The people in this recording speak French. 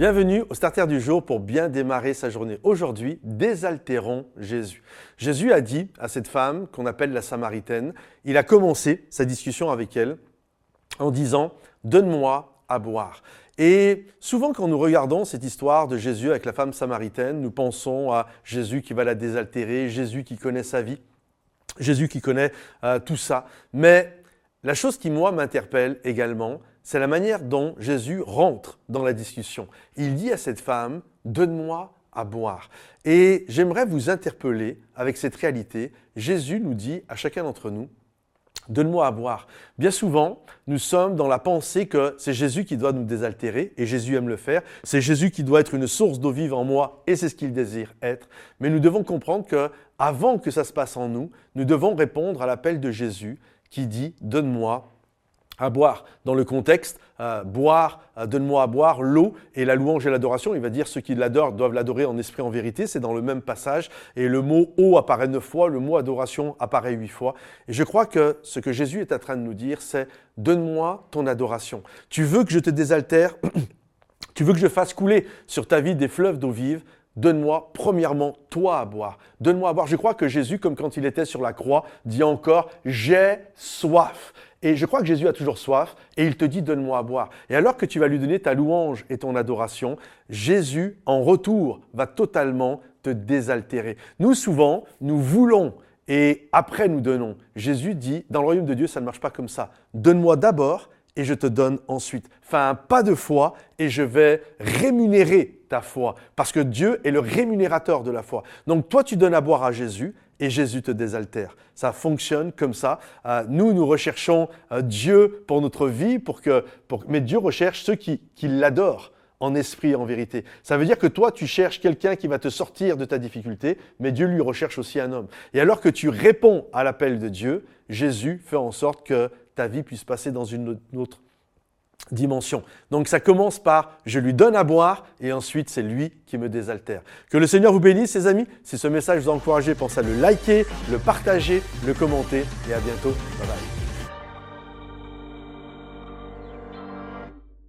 Bienvenue au starter du jour pour bien démarrer sa journée. Aujourd'hui, désaltérons Jésus. Jésus a dit à cette femme qu'on appelle la Samaritaine, il a commencé sa discussion avec elle en disant Donne-moi à boire. Et souvent, quand nous regardons cette histoire de Jésus avec la femme samaritaine, nous pensons à Jésus qui va la désaltérer, Jésus qui connaît sa vie, Jésus qui connaît euh, tout ça. Mais la chose qui, moi, m'interpelle également, c'est la manière dont Jésus rentre dans la discussion. Il dit à cette femme, donne-moi à boire. Et j'aimerais vous interpeller avec cette réalité. Jésus nous dit à chacun d'entre nous, donne-moi à boire. Bien souvent, nous sommes dans la pensée que c'est Jésus qui doit nous désaltérer, et Jésus aime le faire. C'est Jésus qui doit être une source d'eau vive en moi, et c'est ce qu'il désire être. Mais nous devons comprendre que, avant que ça se passe en nous, nous devons répondre à l'appel de Jésus qui dit Donne-moi à boire. Dans le contexte, euh, boire, euh, donne-moi à boire, l'eau et la louange et l'adoration. Il va dire ceux qui l'adorent doivent l'adorer en esprit, en vérité. C'est dans le même passage. Et le mot eau apparaît neuf fois, le mot adoration apparaît huit fois. Et je crois que ce que Jésus est en train de nous dire, c'est donne-moi ton adoration. Tu veux que je te désaltère Tu veux que je fasse couler sur ta vie des fleuves d'eau vive Donne-moi premièrement toi à boire. Donne-moi à boire. Je crois que Jésus, comme quand il était sur la croix, dit encore, j'ai soif. Et je crois que Jésus a toujours soif et il te dit, donne-moi à boire. Et alors que tu vas lui donner ta louange et ton adoration, Jésus, en retour, va totalement te désaltérer. Nous, souvent, nous voulons et après nous donnons. Jésus dit, dans le royaume de Dieu, ça ne marche pas comme ça. Donne-moi d'abord et je te donne ensuite. Fais un pas de foi et je vais rémunérer ta foi. Parce que Dieu est le rémunérateur de la foi. Donc toi, tu donnes à boire à Jésus et Jésus te désaltère. Ça fonctionne comme ça. Euh, nous, nous recherchons euh, Dieu pour notre vie, pour que, mais Dieu recherche ceux qui, qui l'adorent en esprit et en vérité. Ça veut dire que toi, tu cherches quelqu'un qui va te sortir de ta difficulté, mais Dieu lui recherche aussi un homme. Et alors que tu réponds à l'appel de Dieu, Jésus fait en sorte que ta vie puisse passer dans une autre dimension. Donc ça commence par je lui donne à boire et ensuite c'est lui qui me désaltère. Que le Seigneur vous bénisse, ses amis. Si ce message vous a encouragé, pensez à le liker, le partager, le commenter et à bientôt. Bye bye.